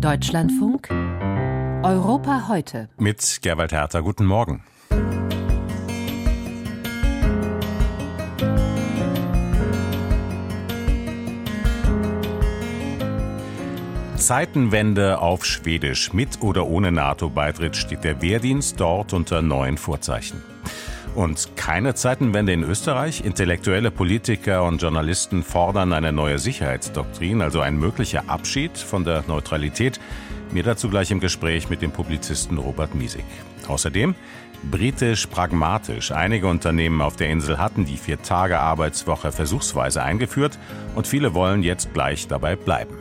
Deutschlandfunk Europa heute. Mit Gerwald Hertha, guten Morgen. Zeitenwende auf Schwedisch. Mit oder ohne NATO-Beitritt steht der Wehrdienst dort unter neuen Vorzeichen. Und keine Zeitenwende in Österreich? Intellektuelle Politiker und Journalisten fordern eine neue Sicherheitsdoktrin, also ein möglicher Abschied von der Neutralität. Mir dazu gleich im Gespräch mit dem Publizisten Robert Miesig. Außerdem britisch pragmatisch. Einige Unternehmen auf der Insel hatten die Vier-Tage-Arbeitswoche versuchsweise eingeführt und viele wollen jetzt gleich dabei bleiben.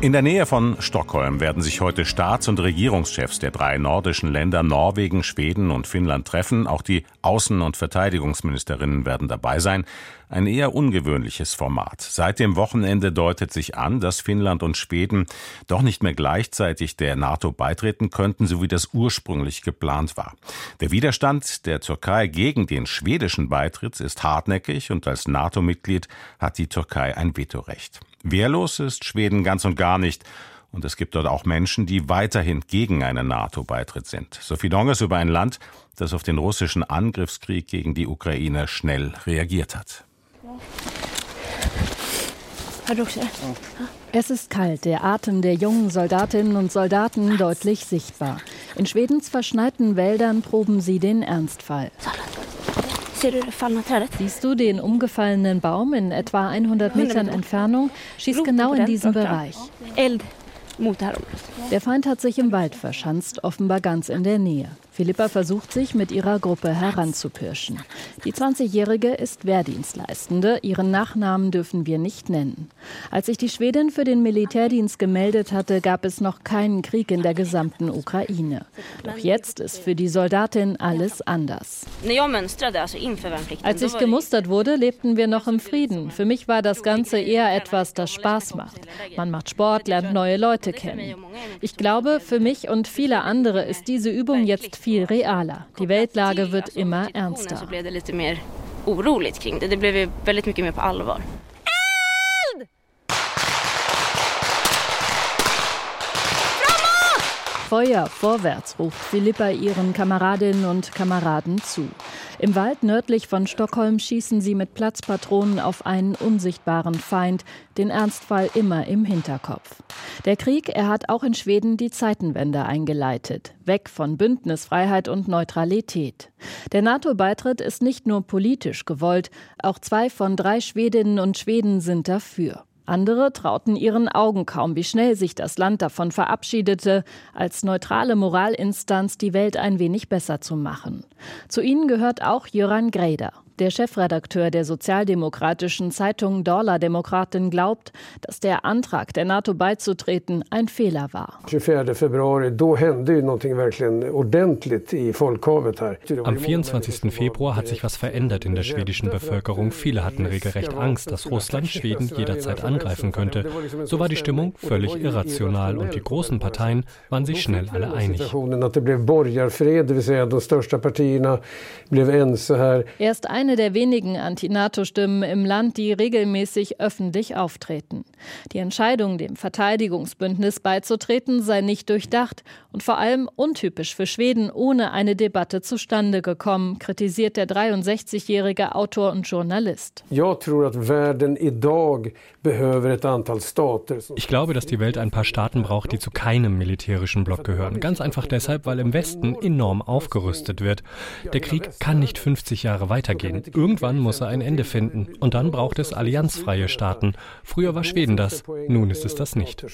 In der Nähe von Stockholm werden sich heute Staats- und Regierungschefs der drei nordischen Länder Norwegen, Schweden und Finnland treffen. Auch die Außen- und Verteidigungsministerinnen werden dabei sein. Ein eher ungewöhnliches Format. Seit dem Wochenende deutet sich an, dass Finnland und Schweden doch nicht mehr gleichzeitig der NATO beitreten könnten, so wie das ursprünglich geplant war. Der Widerstand der Türkei gegen den schwedischen Beitritt ist hartnäckig und als NATO-Mitglied hat die Türkei ein Vetorecht. Wehrlos ist Schweden ganz und gar nicht. Und es gibt dort auch Menschen, die weiterhin gegen einen NATO-Beitritt sind. Sophie Donges über ein Land, das auf den russischen Angriffskrieg gegen die Ukraine schnell reagiert hat. Es ist kalt, der Atem der jungen Soldatinnen und Soldaten deutlich sichtbar. In Schwedens verschneiten Wäldern proben sie den Ernstfall. Siehst du den umgefallenen Baum in etwa 100 Metern Entfernung? Schießt genau in diesen Bereich. Der Feind hat sich im Wald verschanzt, offenbar ganz in der Nähe. Philippa versucht sich mit ihrer Gruppe heranzupirschen. Die 20-Jährige ist Wehrdienstleistende. Ihren Nachnamen dürfen wir nicht nennen. Als sich die Schwedin für den Militärdienst gemeldet hatte, gab es noch keinen Krieg in der gesamten Ukraine. Doch jetzt ist für die Soldatin alles anders. Als ich gemustert wurde, lebten wir noch im Frieden. Für mich war das Ganze eher etwas, das Spaß macht. Man macht Sport, lernt neue Leute kennen. Ich glaube, für mich und viele andere ist diese Übung jetzt viel viel realer. Die Weltlage wird immer ernster. Feuer vorwärts, ruft Philippa ihren Kameradinnen und Kameraden zu. Im Wald nördlich von Stockholm schießen sie mit Platzpatronen auf einen unsichtbaren Feind, den Ernstfall immer im Hinterkopf. Der Krieg, er hat auch in Schweden die Zeitenwende eingeleitet. Weg von Bündnisfreiheit und Neutralität. Der NATO-Beitritt ist nicht nur politisch gewollt, auch zwei von drei Schwedinnen und Schweden sind dafür. Andere trauten ihren Augen kaum, wie schnell sich das Land davon verabschiedete, als neutrale Moralinstanz die Welt ein wenig besser zu machen. Zu ihnen gehört auch Jöran Greder. Der Chefredakteur der sozialdemokratischen Zeitung Dorla Demokraten glaubt, dass der Antrag der NATO beizutreten ein Fehler war. Am 24. Februar hat sich was verändert in der schwedischen Bevölkerung. Viele hatten regelrecht Angst, dass Russland Schweden jederzeit angreifen könnte. So war die Stimmung völlig irrational und die großen Parteien waren sich schnell alle einig. Erst ein eine der wenigen Anti-NATO-Stimmen im Land, die regelmäßig öffentlich auftreten. Die Entscheidung, dem Verteidigungsbündnis beizutreten, sei nicht durchdacht und vor allem untypisch für Schweden ohne eine Debatte zustande gekommen, kritisiert der 63-jährige Autor und Journalist. Ich glaube, dass die Welt ein paar Staaten braucht, die zu keinem militärischen Block gehören. Ganz einfach deshalb, weil im Westen enorm aufgerüstet wird. Der Krieg kann nicht 50 Jahre weitergehen. Irgendwann muss er ein Ende finden. Und dann braucht es allianzfreie Staaten. Früher war Schweden das, nun ist es das nicht.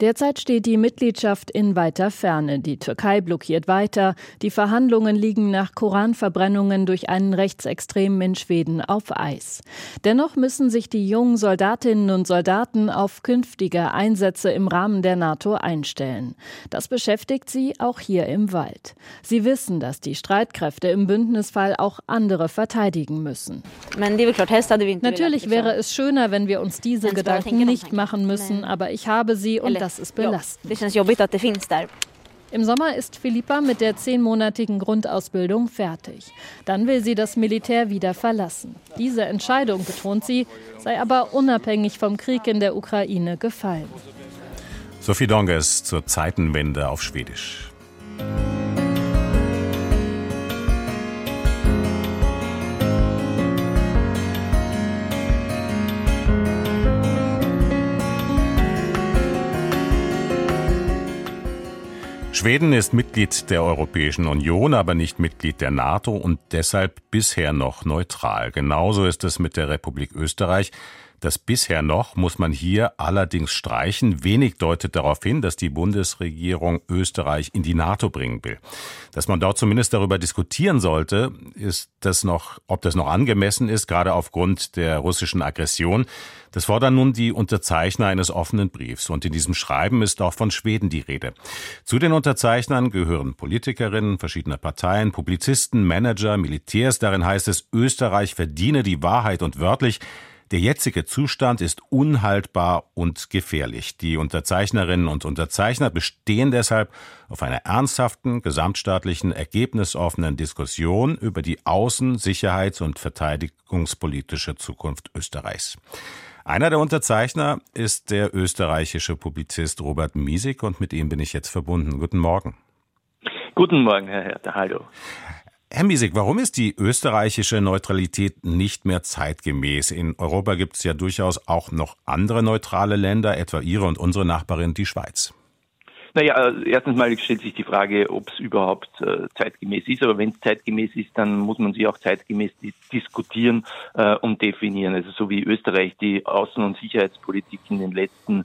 Derzeit steht die Mitgliedschaft in weiter Ferne. Die Türkei blockiert weiter. Die Verhandlungen liegen nach Koranverbrennungen durch einen Rechtsextremen in Schweden auf Eis. Dennoch müssen sich die jungen Soldatinnen und Soldaten auf künftige Einsätze im Rahmen der NATO einstellen. Das beschäftigt sie auch hier im Wald. Sie wissen, dass die Streitkräfte im Bündnisfall auch andere verteidigen müssen. Natürlich wäre es schöner, wenn wir uns diese Gedanken nicht machen müssen, aber ich habe sie und das ist belastend. Im Sommer ist Philippa mit der zehnmonatigen Grundausbildung fertig. Dann will sie das Militär wieder verlassen. Diese Entscheidung, betont sie, sei aber unabhängig vom Krieg in der Ukraine gefallen. Sophie Donges zur Zeitenwende auf Schwedisch. Schweden ist Mitglied der Europäischen Union, aber nicht Mitglied der NATO und deshalb bisher noch neutral. Genauso ist es mit der Republik Österreich. Das bisher noch muss man hier allerdings streichen. Wenig deutet darauf hin, dass die Bundesregierung Österreich in die NATO bringen will. Dass man dort zumindest darüber diskutieren sollte, ist das noch, ob das noch angemessen ist, gerade aufgrund der russischen Aggression. Das fordern nun die Unterzeichner eines offenen Briefs. Und in diesem Schreiben ist auch von Schweden die Rede. Zu den Unterzeichnern gehören Politikerinnen verschiedener Parteien, Publizisten, Manager, Militärs. Darin heißt es, Österreich verdiene die Wahrheit und wörtlich, der jetzige Zustand ist unhaltbar und gefährlich. Die Unterzeichnerinnen und Unterzeichner bestehen deshalb auf einer ernsthaften, gesamtstaatlichen, ergebnisoffenen Diskussion über die außen-, sicherheits- und verteidigungspolitische Zukunft Österreichs. Einer der Unterzeichner ist der österreichische Publizist Robert Miesig und mit ihm bin ich jetzt verbunden. Guten Morgen. Guten Morgen, Herr Herr. Hallo. Herr Miesig, warum ist die österreichische Neutralität nicht mehr zeitgemäß? In Europa gibt es ja durchaus auch noch andere neutrale Länder, etwa Ihre und unsere Nachbarin, die Schweiz. Naja, äh, erstens mal stellt sich die Frage, ob es überhaupt äh, zeitgemäß ist. Aber wenn es zeitgemäß ist, dann muss man sie auch zeitgemäß diskutieren äh, und definieren. Also so wie Österreich die Außen- und Sicherheitspolitik in den letzten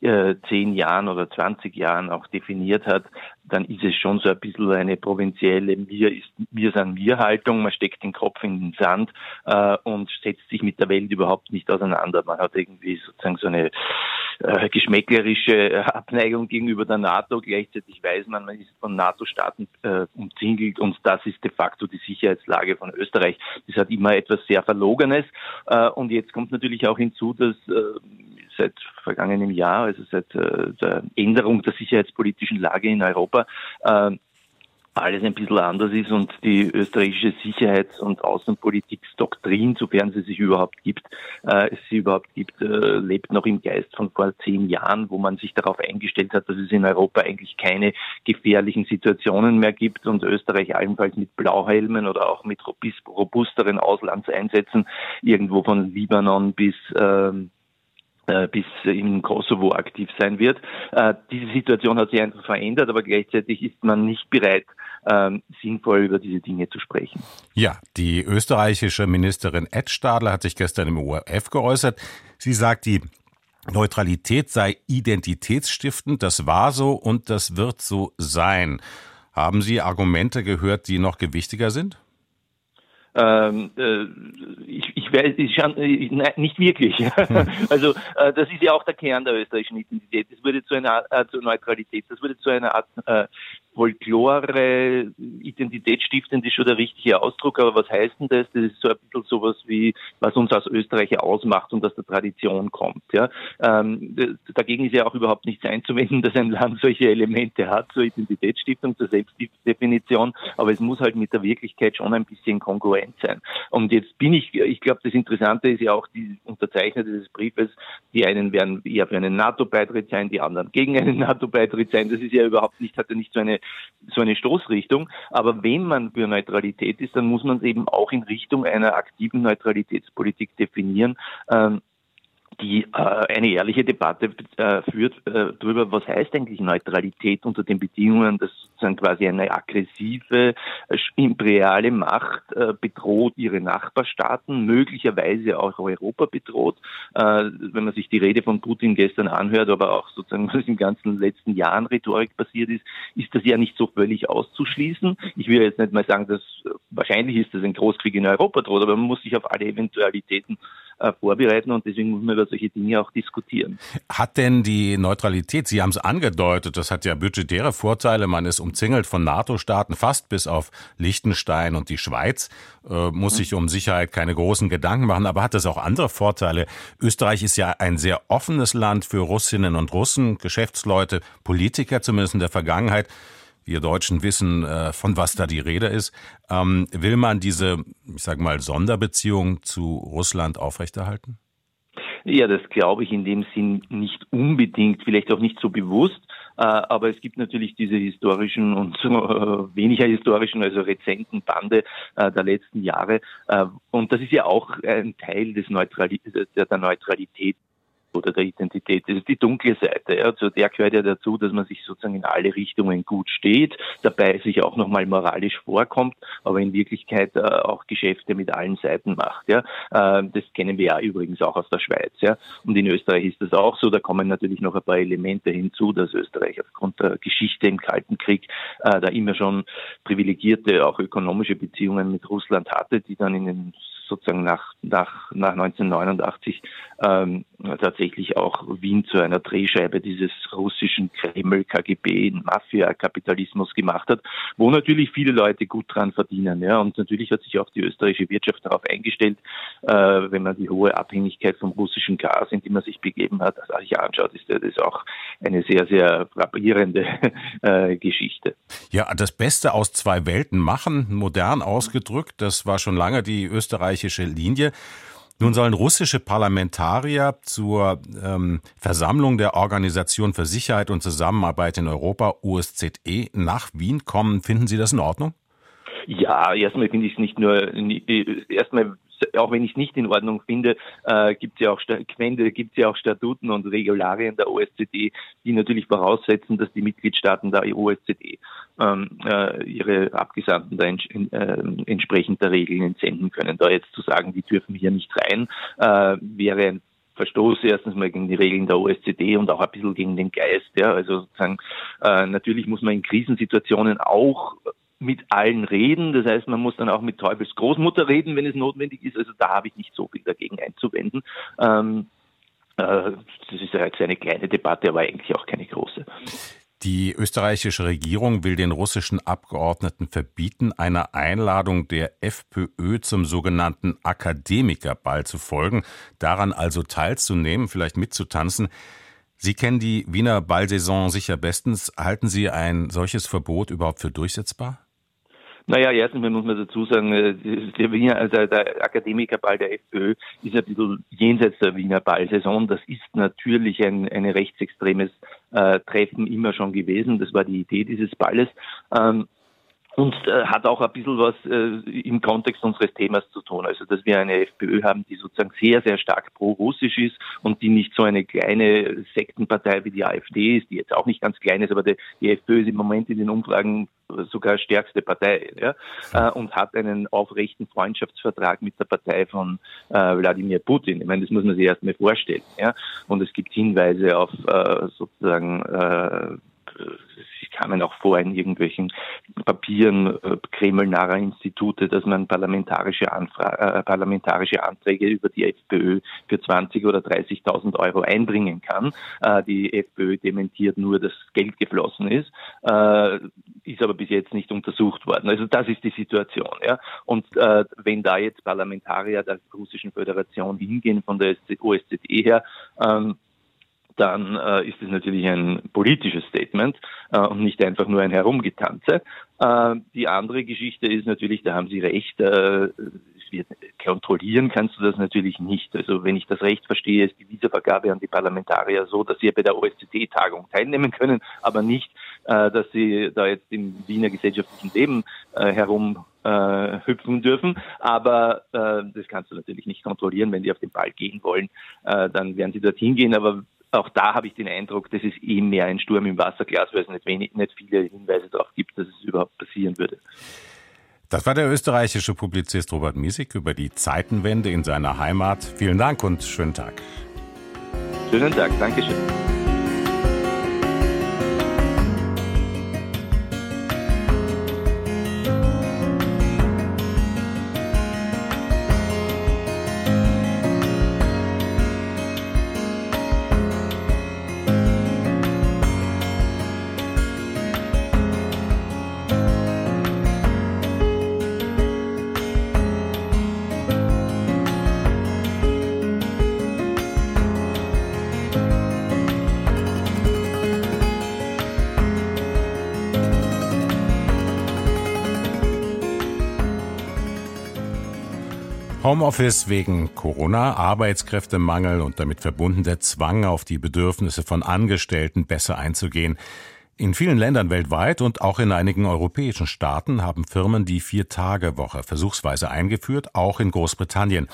äh, zehn Jahren oder 20 Jahren auch definiert hat, dann ist es schon so ein bisschen eine provinzielle Mir ist mir san mir Haltung. Man steckt den Kopf in den Sand äh, und setzt sich mit der Welt überhaupt nicht auseinander. Man hat irgendwie sozusagen so eine äh, geschmäcklerische Abneigung gegenüber der NATO. Gleichzeitig weiß man, man ist von NATO-Staaten äh, umzingelt und das ist de facto die Sicherheitslage von Österreich. Das hat immer etwas sehr Verlogenes. Äh, und jetzt kommt natürlich auch hinzu, dass äh, seit vergangenem Jahr, also seit äh, der Änderung der sicherheitspolitischen Lage in Europa, äh, alles ein bisschen anders ist und die österreichische Sicherheits- und Außenpolitikdoktrin, sofern sie sich überhaupt gibt, äh, sie überhaupt gibt, äh, lebt noch im Geist von vor zehn Jahren, wo man sich darauf eingestellt hat, dass es in Europa eigentlich keine gefährlichen Situationen mehr gibt und Österreich allenfalls mit Blauhelmen oder auch mit robusteren Auslandseinsätzen irgendwo von Libanon bis ähm, äh, bis im Kosovo aktiv sein wird. Äh, diese Situation hat sich einfach verändert, aber gleichzeitig ist man nicht bereit, ähm, sinnvoll über diese Dinge zu sprechen. Ja, die österreichische Ministerin Ed Stadler hat sich gestern im ORF geäußert. Sie sagt, die Neutralität sei identitätsstiftend, das war so und das wird so sein. Haben Sie Argumente gehört, die noch gewichtiger sind? Ähm, äh, ich, ich weiß, ich, äh, nein, nicht wirklich. also äh, das ist ja auch der Kern der österreichischen Identität. Das würde zu einer Art, äh, zur Neutralität, das würde zu einer Art äh, Folklore, identitätsstiftend ist schon der richtige Ausdruck, aber was heißt denn das? Das ist so ein bisschen sowas wie, was uns als Österreicher ausmacht und aus der Tradition kommt. Ja? Ähm, dagegen ist ja auch überhaupt nichts einzuwenden, dass ein Land solche Elemente hat, zur Identitätsstiftung, zur Selbstdefinition, aber es muss halt mit der Wirklichkeit schon ein bisschen kongruent sein. Und jetzt bin ich, ich glaube, das Interessante ist ja auch die Unterzeichner dieses Briefes, die einen werden eher für einen NATO-Beitritt sein, die anderen gegen einen NATO-Beitritt sein. Das ist ja überhaupt nicht, hat ja nicht so eine so eine Stoßrichtung. Aber wenn man für Neutralität ist, dann muss man es eben auch in Richtung einer aktiven Neutralitätspolitik definieren. Ähm, die äh, eine ehrliche Debatte äh, führt äh, darüber, was heißt eigentlich Neutralität unter den Bedingungen, dass sozusagen quasi eine aggressive äh, imperiale Macht äh, bedroht ihre Nachbarstaaten, möglicherweise auch Europa bedroht. Äh, wenn man sich die Rede von Putin gestern anhört, aber auch sozusagen was in den ganzen letzten Jahren Rhetorik passiert ist, ist das ja nicht so völlig auszuschließen. Ich will jetzt nicht mal sagen, dass wahrscheinlich ist, dass ein Großkrieg in Europa droht, aber man muss sich auf alle Eventualitäten vorbereiten und deswegen muss man über solche Dinge auch diskutieren. Hat denn die Neutralität, Sie haben es angedeutet, das hat ja budgetäre Vorteile, man ist umzingelt von NATO-Staaten, fast bis auf Liechtenstein und die Schweiz, äh, muss sich um Sicherheit keine großen Gedanken machen, aber hat das auch andere Vorteile? Österreich ist ja ein sehr offenes Land für Russinnen und Russen, Geschäftsleute, Politiker zumindest in der Vergangenheit wir Deutschen wissen, äh, von was da die Rede ist. Ähm, will man diese, ich sage mal, Sonderbeziehung zu Russland aufrechterhalten? Ja, das glaube ich in dem Sinn nicht unbedingt, vielleicht auch nicht so bewusst. Äh, aber es gibt natürlich diese historischen und weniger historischen, also rezenten Bande äh, der letzten Jahre. und das ist ja auch ein Teil des Neutrali der Neutralität oder der Identität. Das ist die dunkle Seite. Ja. Zu der gehört ja dazu, dass man sich sozusagen in alle Richtungen gut steht, dabei sich auch nochmal moralisch vorkommt, aber in Wirklichkeit äh, auch Geschäfte mit allen Seiten macht. Ja. Äh, das kennen wir ja übrigens auch aus der Schweiz. Ja. Und in Österreich ist das auch so. Da kommen natürlich noch ein paar Elemente hinzu, dass Österreich aufgrund der Geschichte im Kalten Krieg äh, da immer schon privilegierte, auch ökonomische Beziehungen mit Russland hatte, die dann in den sozusagen nach, nach, nach 1989 ähm, tatsächlich auch Wien zu einer Drehscheibe dieses russischen Kreml, KGB, Mafia-Kapitalismus gemacht hat, wo natürlich viele Leute gut dran verdienen. Ja. Und natürlich hat sich auch die österreichische Wirtschaft darauf eingestellt, wenn man die hohe Abhängigkeit vom russischen Gas, in die man sich begeben hat, sich anschaut, ist das auch eine sehr, sehr frappierende äh, Geschichte. Ja, das Beste aus zwei Welten machen, modern ausgedrückt, das war schon lange die österreichische Linie. Nun sollen russische Parlamentarier zur ähm, Versammlung der Organisation für Sicherheit und Zusammenarbeit in Europa, OSZE, nach Wien kommen. Finden Sie das in Ordnung? Ja, erstmal finde ich es nicht nur, erstmal auch wenn ich es nicht in Ordnung finde, äh, gibt es ja auch gibt ja auch Statuten und Regularien der OSZE, die natürlich voraussetzen, dass die Mitgliedstaaten der OSZE ähm, äh, ihre Abgesandten da ents äh, entsprechend der Regeln entsenden können. Da jetzt zu sagen, die dürfen hier nicht rein, äh, wäre ein Verstoß erstens mal gegen die Regeln der OSZE und auch ein bisschen gegen den Geist. Ja. Also sozusagen, äh, natürlich muss man in Krisensituationen auch mit allen reden. Das heißt, man muss dann auch mit Teufels Großmutter reden, wenn es notwendig ist. Also da habe ich nicht so viel dagegen einzuwenden. Ähm, äh, das ist ja jetzt eine kleine Debatte, aber eigentlich auch keine große. Die österreichische Regierung will den russischen Abgeordneten verbieten, einer Einladung der FPÖ zum sogenannten Akademikerball zu folgen, daran also teilzunehmen, vielleicht mitzutanzen. Sie kennen die Wiener Ballsaison sicher bestens. Halten Sie ein solches Verbot überhaupt für durchsetzbar? Naja, erstens muss man dazu sagen, äh, der, Wiener, also der Akademikerball der FPÖ ist ein bisschen jenseits der Wiener Ballsaison. Das ist natürlich ein, ein rechtsextremes äh, Treffen immer schon gewesen. Das war die Idee dieses Balles. Ähm, und äh, hat auch ein bisschen was äh, im Kontext unseres Themas zu tun. Also, dass wir eine FPÖ haben, die sozusagen sehr, sehr stark pro-russisch ist und die nicht so eine kleine Sektenpartei wie die AfD ist, die jetzt auch nicht ganz klein ist, aber die, die FPÖ ist im Moment in den Umfragen sogar stärkste Partei ja, äh, und hat einen aufrechten Freundschaftsvertrag mit der Partei von äh, Wladimir Putin. Ich meine, das muss man sich erst mal vorstellen. Ja. Und es gibt Hinweise auf äh, sozusagen äh, kamen auch vor in irgendwelchen Papieren äh, kremlnaher Institute, dass man parlamentarische, Anfra äh, parlamentarische Anträge über die FPÖ für 20 oder 30.000 Euro einbringen kann. Äh, die FPÖ dementiert nur, dass Geld geflossen ist, äh, ist aber bis jetzt nicht untersucht worden. Also das ist die Situation. Ja? Und äh, wenn da jetzt Parlamentarier der Russischen Föderation hingehen von der OSZE her, ähm, dann äh, ist es natürlich ein politisches Statement äh, und nicht einfach nur ein Herumgetanze. Äh, die andere Geschichte ist natürlich, da haben Sie recht, äh, kontrollieren kannst du das natürlich nicht. Also wenn ich das recht verstehe, ist die Visavergabe an die Parlamentarier so, dass sie bei der OSZE-Tagung teilnehmen können, aber nicht, äh, dass sie da jetzt im Wiener gesellschaftlichen Leben äh, herum äh, hüpfen dürfen. Aber äh, das kannst du natürlich nicht kontrollieren. Wenn die auf den Ball gehen wollen, äh, dann werden sie dorthin gehen. Aber auch da habe ich den Eindruck, das ist eh mehr ein Sturm im Wasserglas, weil es nicht, wenig, nicht viele Hinweise darauf gibt, dass es überhaupt passieren würde. Das war der österreichische Publizist Robert Miesig über die Zeitenwende in seiner Heimat. Vielen Dank und schönen Tag. Schönen Tag, Dankeschön. Homeoffice wegen Corona, Arbeitskräftemangel und damit verbunden der Zwang, auf die Bedürfnisse von Angestellten besser einzugehen. In vielen Ländern weltweit und auch in einigen europäischen Staaten haben Firmen die Vier-Tage-Woche versuchsweise eingeführt, auch in Großbritannien.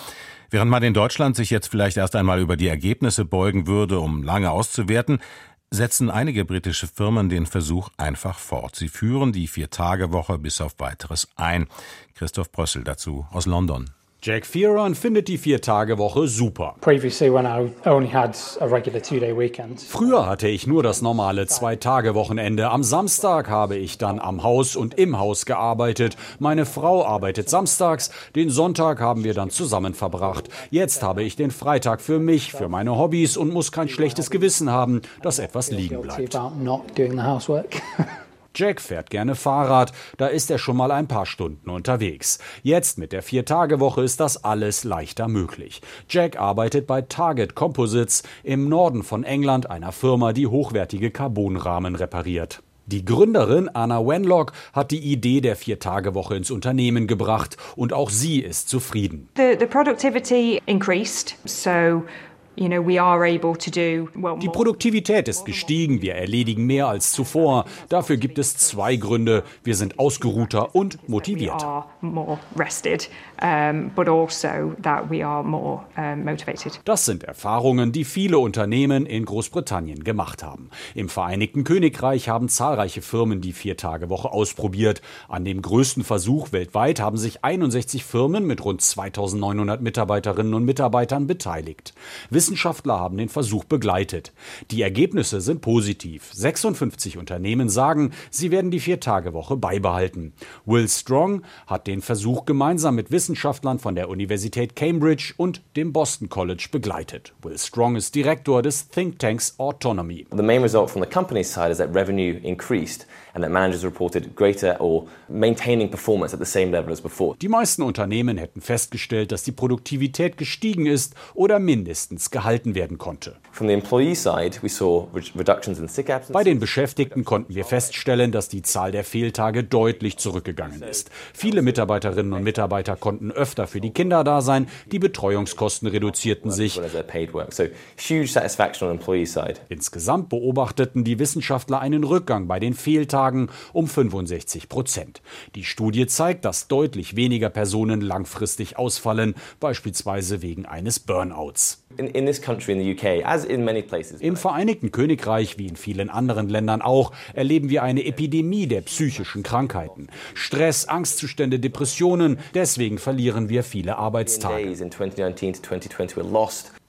Während man in Deutschland sich jetzt vielleicht erst einmal über die Ergebnisse beugen würde, um lange auszuwerten, setzen einige britische Firmen den Versuch einfach fort. Sie führen die Vier-Tage-Woche bis auf weiteres ein. Christoph Brössel dazu aus London. Jack Fearon findet die Vier-Tage-Woche super. Früher hatte ich nur das normale Zwei-Tage-Wochenende. Am Samstag habe ich dann am Haus und im Haus gearbeitet. Meine Frau arbeitet samstags. Den Sonntag haben wir dann zusammen verbracht. Jetzt habe ich den Freitag für mich, für meine Hobbys und muss kein schlechtes Gewissen haben, dass etwas liegen bleibt. Jack fährt gerne Fahrrad, da ist er schon mal ein paar Stunden unterwegs. Jetzt mit der Vier-Tage-Woche ist das alles leichter möglich. Jack arbeitet bei Target Composites im Norden von England, einer Firma, die hochwertige Carbonrahmen repariert. Die Gründerin Anna Wenlock hat die Idee der Vier-Tage-Woche ins Unternehmen gebracht und auch sie ist zufrieden. The, the productivity increased, so die Produktivität ist gestiegen, wir erledigen mehr als zuvor. Dafür gibt es zwei Gründe. Wir sind ausgeruhter und motiviert. Also das sind Erfahrungen, die viele Unternehmen in Großbritannien gemacht haben. Im Vereinigten Königreich haben zahlreiche Firmen die Viertagewoche ausprobiert. An dem größten Versuch weltweit haben sich 61 Firmen mit rund 2900 Mitarbeiterinnen und Mitarbeitern beteiligt. Wissenschaftler haben den Versuch begleitet. Die Ergebnisse sind positiv. 56 Unternehmen sagen, sie werden die Viertagewoche beibehalten. Will Strong hat den Versuch gemeinsam mit Wissenschaftlern von der Universität Cambridge und dem Boston College begleitet. Will Strong ist Direktor des Think Tanks Autonomy. The main result from the company side is that revenue increased and that managers reported greater or maintaining performance at the same level as before. Die meisten Unternehmen hätten festgestellt, dass die Produktivität gestiegen ist oder mindestens gehalten werden konnte. Bei den Beschäftigten konnten wir feststellen, dass die Zahl der Fehltage deutlich zurückgegangen ist. Viele Mitarbeiterinnen und Mitarbeiter konnten öfter für die Kinder da sein, die Betreuungskosten reduzierten sich. Insgesamt beobachteten die Wissenschaftler einen Rückgang bei den Fehltagen um 65 Prozent. Die Studie zeigt, dass deutlich weniger Personen langfristig ausfallen, beispielsweise wegen eines Burnouts. Im Vereinigten Königreich wie in vielen anderen Ländern auch erleben wir eine Epidemie der psychischen Krankheiten. Stress, Angstzustände, Depressionen, deswegen verlieren wir viele Arbeitstage.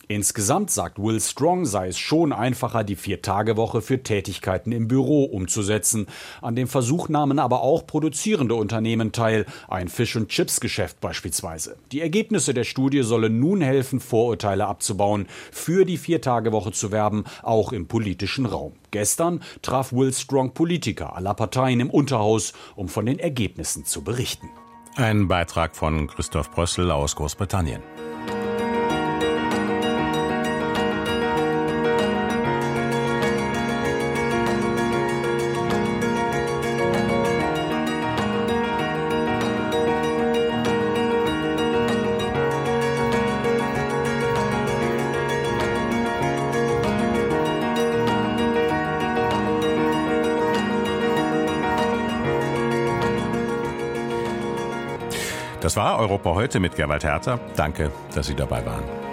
Insgesamt, sagt Will Strong, sei es schon einfacher, die Vier-Tage-Woche für Tätigkeiten im Büro umzusetzen. An dem Versuch nahmen aber auch produzierende Unternehmen teil, ein Fish- und Chips-Geschäft beispielsweise. Die Ergebnisse der Studie sollen nun helfen, Vorurteile abzubauen, für die Vier-Tage-Woche zu werben, auch im politischen Raum. Gestern traf Will Strong Politiker aller Parteien im Unterhaus, um von den Ergebnissen zu berichten. Ein Beitrag von Christoph Brössel aus Großbritannien. Europa heute mit Gerwald Herter. Danke, dass Sie dabei waren.